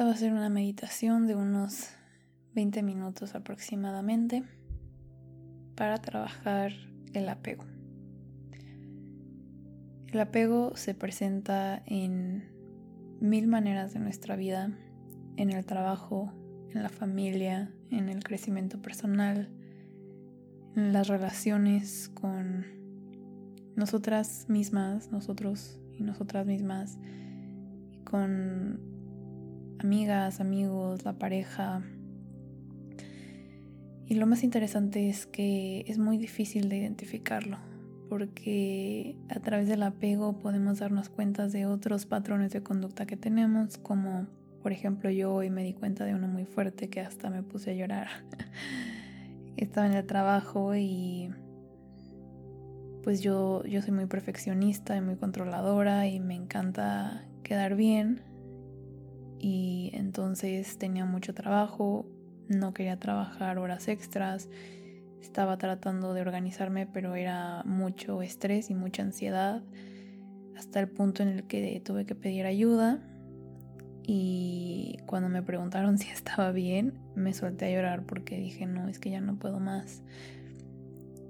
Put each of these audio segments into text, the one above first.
Esta va a ser una meditación de unos 20 minutos aproximadamente para trabajar el apego. El apego se presenta en mil maneras de nuestra vida, en el trabajo, en la familia, en el crecimiento personal, en las relaciones con nosotras mismas, nosotros y nosotras mismas, y con amigas, amigos, la pareja. Y lo más interesante es que es muy difícil de identificarlo, porque a través del apego podemos darnos cuenta de otros patrones de conducta que tenemos, como por ejemplo yo hoy me di cuenta de uno muy fuerte que hasta me puse a llorar. Estaba en el trabajo y pues yo, yo soy muy perfeccionista y muy controladora y me encanta quedar bien y entonces tenía mucho trabajo, no quería trabajar horas extras, estaba tratando de organizarme, pero era mucho estrés y mucha ansiedad, hasta el punto en el que tuve que pedir ayuda y cuando me preguntaron si estaba bien, me solté a llorar porque dije, no, es que ya no puedo más.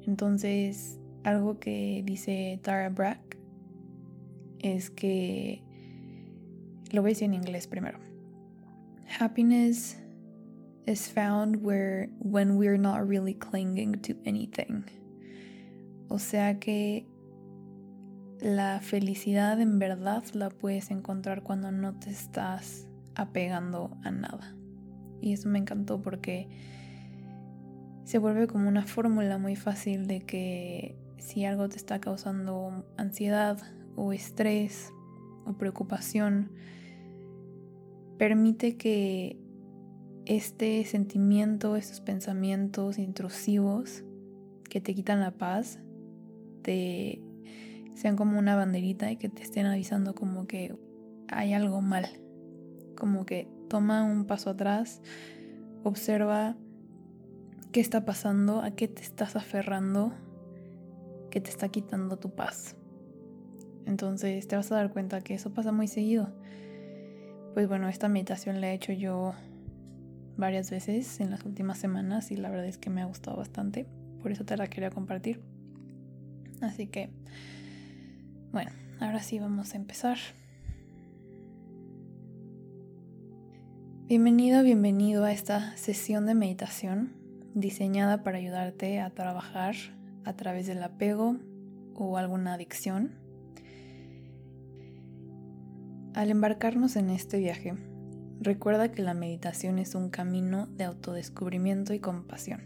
Entonces, algo que dice Tara Brack es que lo voy a decir en inglés primero. Happiness is found where when we're not really clinging to anything. O sea que la felicidad en verdad la puedes encontrar cuando no te estás apegando a nada. Y eso me encantó porque se vuelve como una fórmula muy fácil de que si algo te está causando ansiedad o estrés o preocupación, Permite que este sentimiento, estos pensamientos intrusivos que te quitan la paz, te sean como una banderita y que te estén avisando como que hay algo mal. Como que toma un paso atrás, observa qué está pasando, a qué te estás aferrando, que te está quitando tu paz. Entonces te vas a dar cuenta que eso pasa muy seguido. Pues bueno, esta meditación la he hecho yo varias veces en las últimas semanas y la verdad es que me ha gustado bastante. Por eso te la quería compartir. Así que, bueno, ahora sí vamos a empezar. Bienvenido, bienvenido a esta sesión de meditación diseñada para ayudarte a trabajar a través del apego o alguna adicción al embarcarnos en este viaje, recuerda que la meditación es un camino de autodescubrimiento y compasión.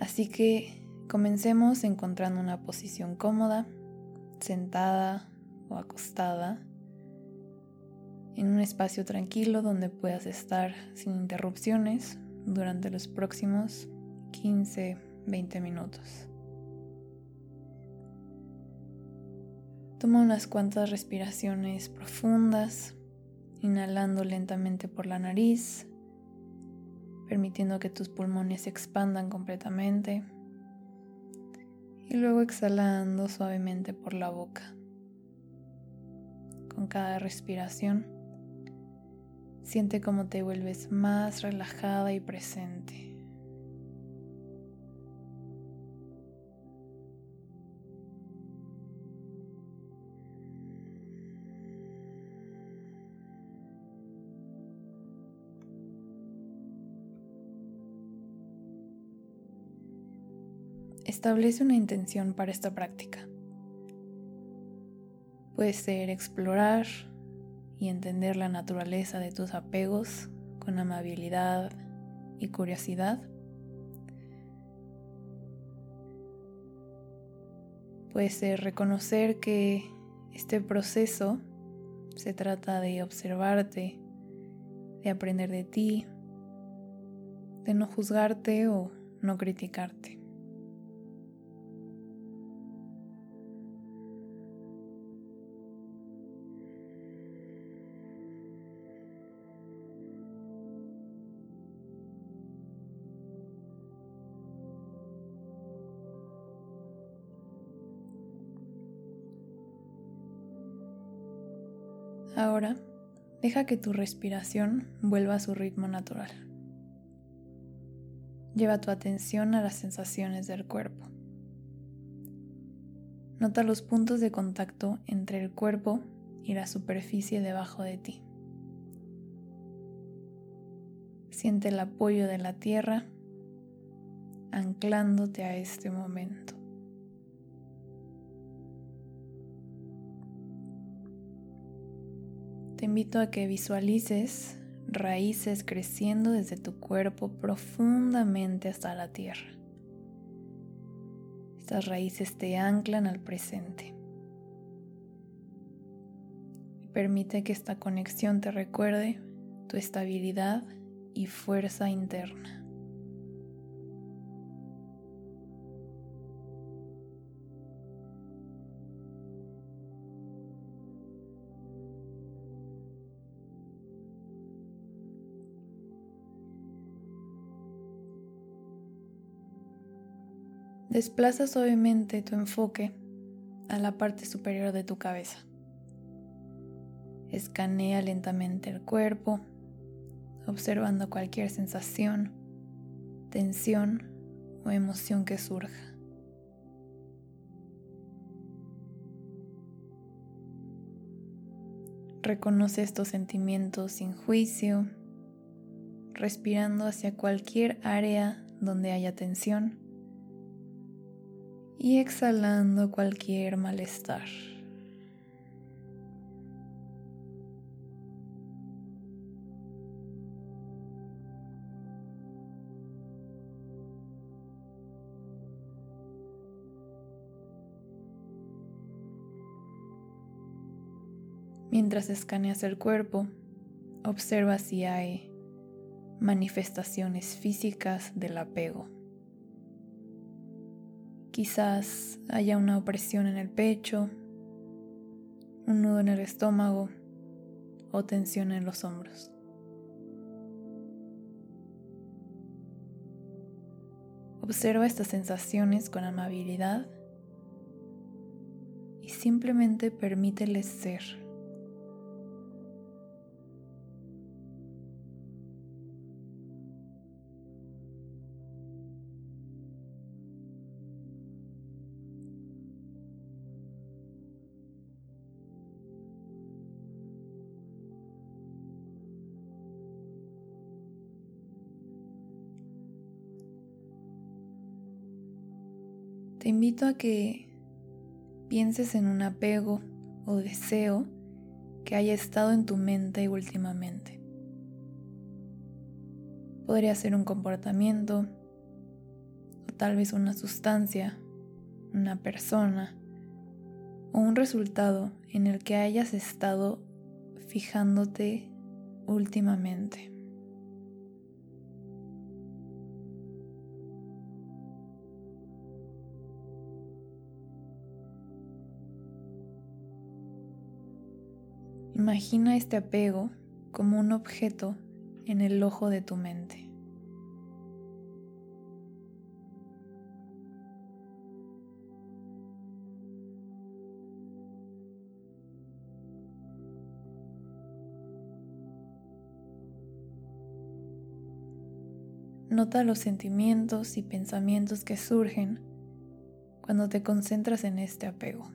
Así que comencemos encontrando una posición cómoda, sentada o acostada, en un espacio tranquilo donde puedas estar sin interrupciones durante los próximos 15-20 minutos. Toma unas cuantas respiraciones profundas, inhalando lentamente por la nariz, permitiendo que tus pulmones se expandan completamente y luego exhalando suavemente por la boca. Con cada respiración, siente cómo te vuelves más relajada y presente. Establece una intención para esta práctica. Puede ser explorar y entender la naturaleza de tus apegos con amabilidad y curiosidad. Puede ser reconocer que este proceso se trata de observarte, de aprender de ti, de no juzgarte o no criticarte. Ahora Deja que tu respiración vuelva a su ritmo natural. Lleva tu atención a las sensaciones del cuerpo. Nota los puntos de contacto entre el cuerpo y la superficie debajo de ti. Siente el apoyo de la tierra anclándote a este momento. Te invito a que visualices raíces creciendo desde tu cuerpo profundamente hasta la tierra. Estas raíces te anclan al presente. Permite que esta conexión te recuerde tu estabilidad y fuerza interna. Desplaza suavemente tu enfoque a la parte superior de tu cabeza. Escanea lentamente el cuerpo, observando cualquier sensación, tensión o emoción que surja. Reconoce estos sentimientos sin juicio, respirando hacia cualquier área donde haya tensión y exhalando cualquier malestar. Mientras escaneas el cuerpo, observa si hay manifestaciones físicas del apego. Quizás haya una opresión en el pecho, un nudo en el estómago o tensión en los hombros. Observa estas sensaciones con amabilidad y simplemente permíteles ser. Te invito a que pienses en un apego o deseo que haya estado en tu mente últimamente. Podría ser un comportamiento o tal vez una sustancia, una persona o un resultado en el que hayas estado fijándote últimamente. Imagina este apego como un objeto en el ojo de tu mente. Nota los sentimientos y pensamientos que surgen cuando te concentras en este apego.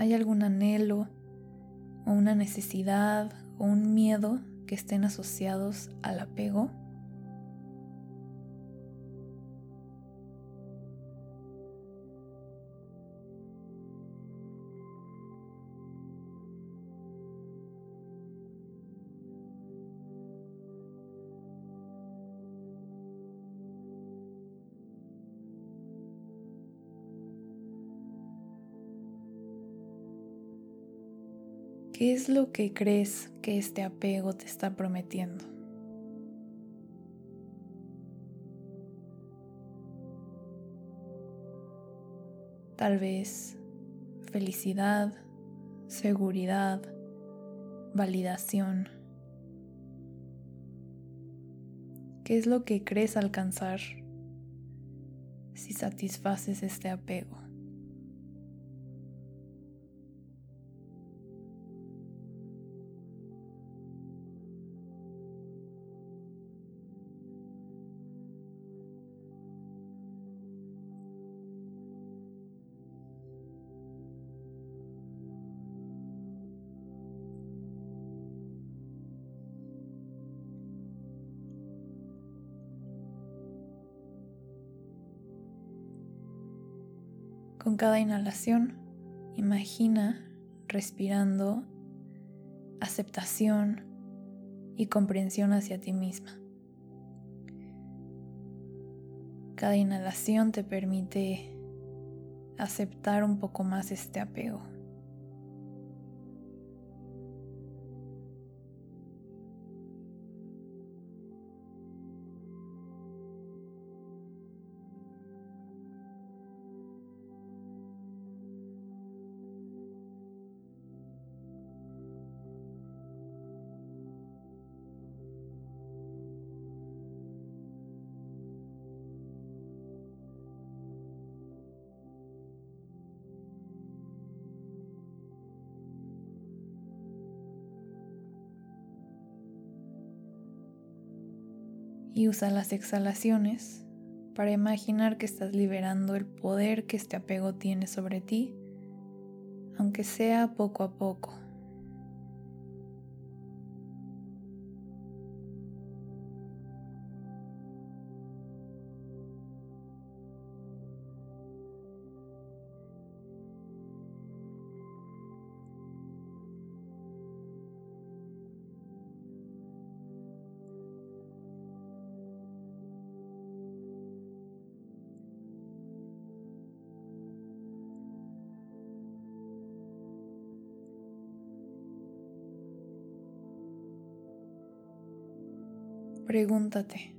¿Hay algún anhelo o una necesidad o un miedo que estén asociados al apego? ¿Qué es lo que crees que este apego te está prometiendo? Tal vez felicidad, seguridad, validación. ¿Qué es lo que crees alcanzar si satisfaces este apego? Con cada inhalación, imagina respirando aceptación y comprensión hacia ti misma. Cada inhalación te permite aceptar un poco más este apego. Y usa las exhalaciones para imaginar que estás liberando el poder que este apego tiene sobre ti, aunque sea poco a poco. Pregúntate,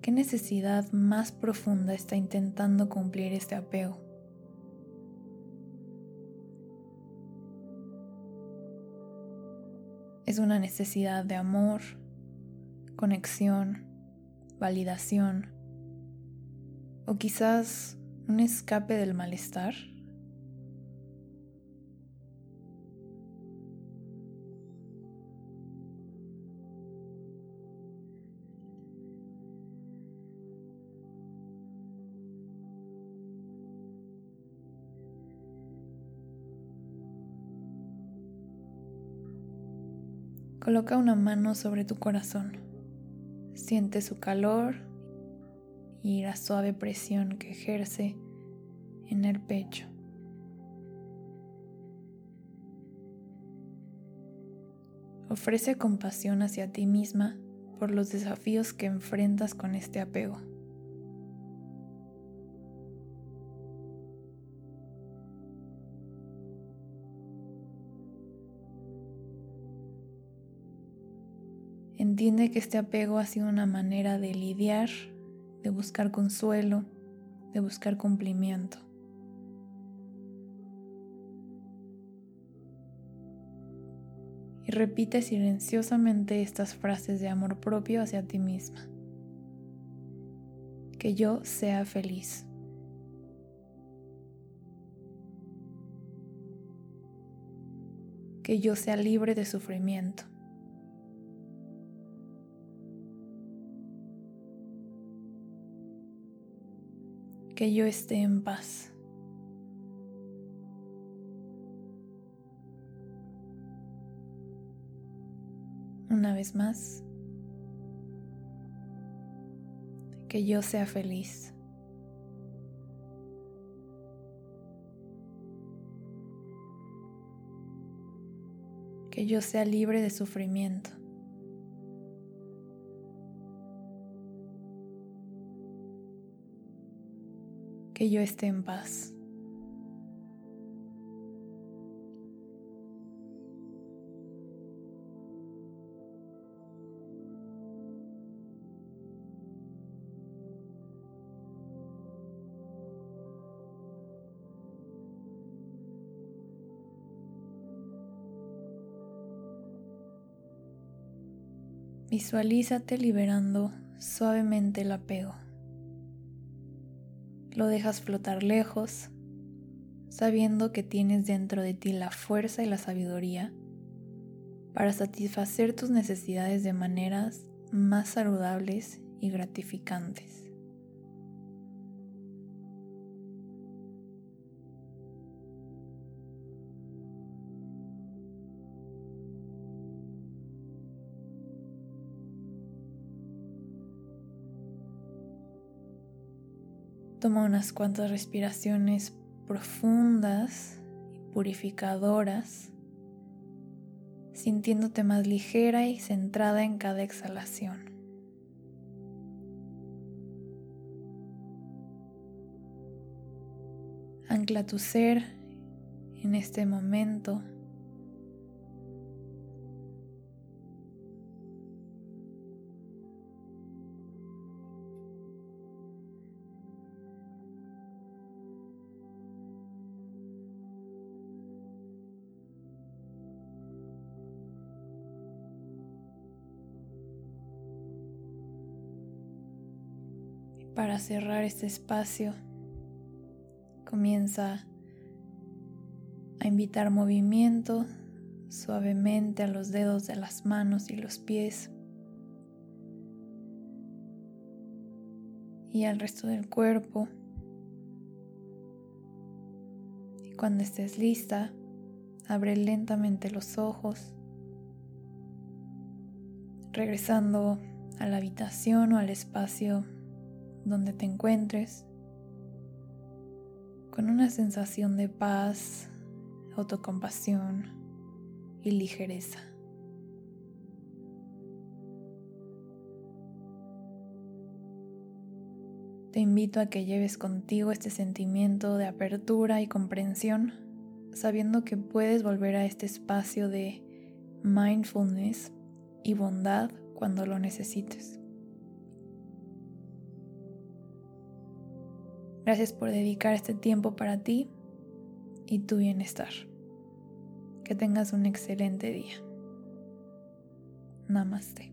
¿qué necesidad más profunda está intentando cumplir este apego? Es una necesidad de amor, conexión, validación o quizás un escape del malestar. Coloca una mano sobre tu corazón. Siente su calor y la suave presión que ejerce en el pecho. Ofrece compasión hacia ti misma por los desafíos que enfrentas con este apego. Entiende que este apego ha sido una manera de lidiar, de buscar consuelo, de buscar cumplimiento. Y repite silenciosamente estas frases de amor propio hacia ti misma. Que yo sea feliz. Que yo sea libre de sufrimiento. Que yo esté en paz. Una vez más, que yo sea feliz. Que yo sea libre de sufrimiento. que yo esté en paz. Visualízate liberando suavemente el apego. Lo dejas flotar lejos, sabiendo que tienes dentro de ti la fuerza y la sabiduría para satisfacer tus necesidades de maneras más saludables y gratificantes. Toma unas cuantas respiraciones profundas y purificadoras, sintiéndote más ligera y centrada en cada exhalación. Ancla tu ser en este momento cerrar este espacio, comienza a invitar movimiento suavemente a los dedos de las manos y los pies y al resto del cuerpo. Y cuando estés lista, abre lentamente los ojos, regresando a la habitación o al espacio donde te encuentres, con una sensación de paz, autocompasión y ligereza. Te invito a que lleves contigo este sentimiento de apertura y comprensión, sabiendo que puedes volver a este espacio de mindfulness y bondad cuando lo necesites. Gracias por dedicar este tiempo para ti y tu bienestar. Que tengas un excelente día. Namaste.